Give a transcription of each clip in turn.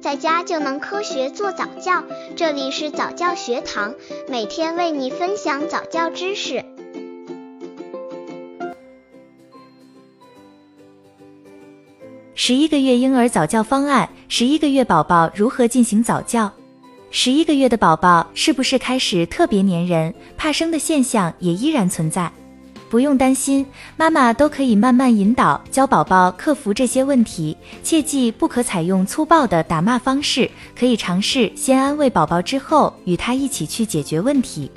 在家就能科学做早教。这里是早教学堂，每天为你分享早教知识。十一个月婴儿早教方案：十一个月宝宝如何进行早教？十一个月的宝宝是不是开始特别粘人、怕生的现象也依然存在？不用担心，妈妈都可以慢慢引导，教宝宝克服这些问题。切记不可采用粗暴的打骂方式，可以尝试先安慰宝宝，之后与他一起去解决问题。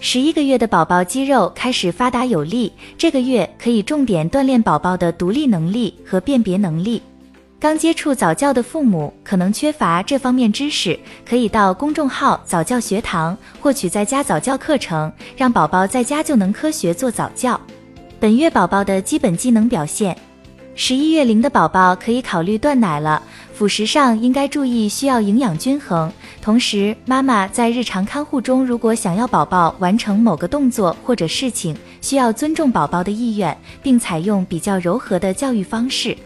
十一个月的宝宝肌肉开始发达有力，这个月可以重点锻炼宝宝的独立能力和辨别能力。刚接触早教的父母可能缺乏这方面知识，可以到公众号早教学堂获取在家早教课程，让宝宝在家就能科学做早教。本月宝宝的基本技能表现：十一月龄的宝宝可以考虑断奶了，辅食上应该注意需要营养均衡。同时，妈妈在日常看护中，如果想要宝宝完成某个动作或者事情，需要尊重宝宝的意愿，并采用比较柔和的教育方式。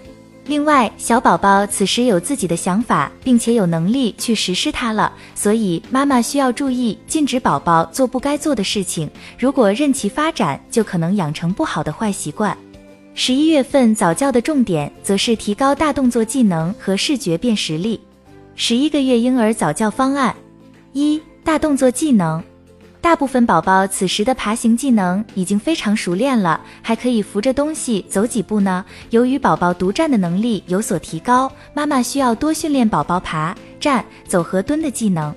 另外，小宝宝此时有自己的想法，并且有能力去实施它了，所以妈妈需要注意禁止宝宝做不该做的事情。如果任其发展，就可能养成不好的坏习惯。十一月份早教的重点则是提高大动作技能和视觉辨识力。十一个月婴儿早教方案：一、大动作技能。大部分宝宝此时的爬行技能已经非常熟练了，还可以扶着东西走几步呢。由于宝宝独站的能力有所提高，妈妈需要多训练宝宝爬、站、走和蹲的技能。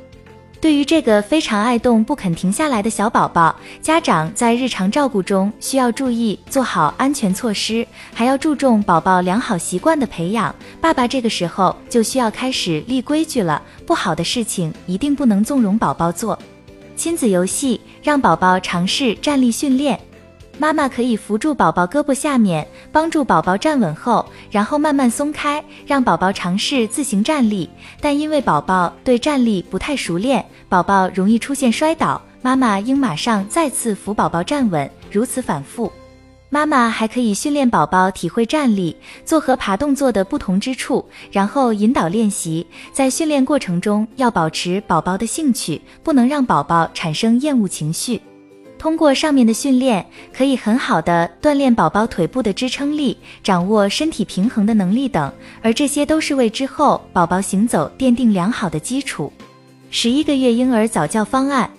对于这个非常爱动、不肯停下来的小宝宝，家长在日常照顾中需要注意做好安全措施，还要注重宝宝良好习惯的培养。爸爸这个时候就需要开始立规矩了，不好的事情一定不能纵容宝宝做。亲子游戏让宝宝尝试站立训练，妈妈可以扶住宝宝胳膊下面，帮助宝宝站稳后，然后慢慢松开，让宝宝尝试自行站立。但因为宝宝对站立不太熟练，宝宝容易出现摔倒，妈妈应马上再次扶宝宝站稳，如此反复。妈妈还可以训练宝宝体会站立、坐和爬动作的不同之处，然后引导练习。在训练过程中，要保持宝宝的兴趣，不能让宝宝产生厌恶情绪。通过上面的训练，可以很好的锻炼宝宝腿部的支撑力、掌握身体平衡的能力等，而这些都是为之后宝宝行走奠定良好的基础。十一个月婴儿早教方案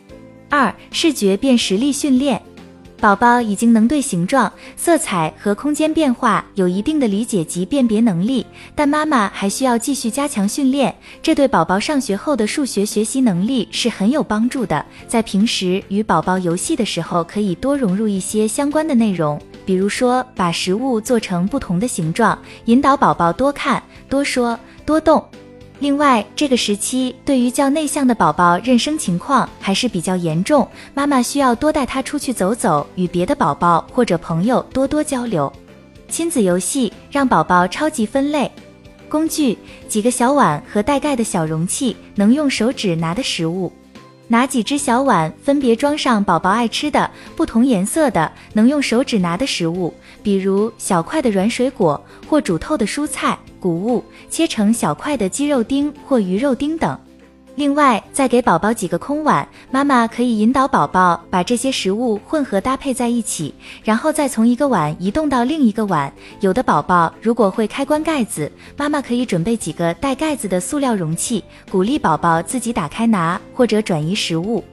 二：视觉辨识力训练。宝宝已经能对形状、色彩和空间变化有一定的理解及辨别能力，但妈妈还需要继续加强训练，这对宝宝上学后的数学学习能力是很有帮助的。在平时与宝宝游戏的时候，可以多融入一些相关的内容，比如说把食物做成不同的形状，引导宝宝多看、多说、多动。另外，这个时期对于较内向的宝宝，认生情况还是比较严重，妈妈需要多带他出去走走，与别的宝宝或者朋友多多交流。亲子游戏让宝宝超级分类。工具：几个小碗和带盖的小容器，能用手指拿的食物。拿几只小碗，分别装上宝宝爱吃的、不同颜色的、能用手指拿的食物，比如小块的软水果或煮透的蔬菜。谷物切成小块的鸡肉丁或鱼肉丁等。另外，再给宝宝几个空碗，妈妈可以引导宝宝把这些食物混合搭配在一起，然后再从一个碗移动到另一个碗。有的宝宝如果会开关盖子，妈妈可以准备几个带盖子的塑料容器，鼓励宝宝自己打开拿或者转移食物。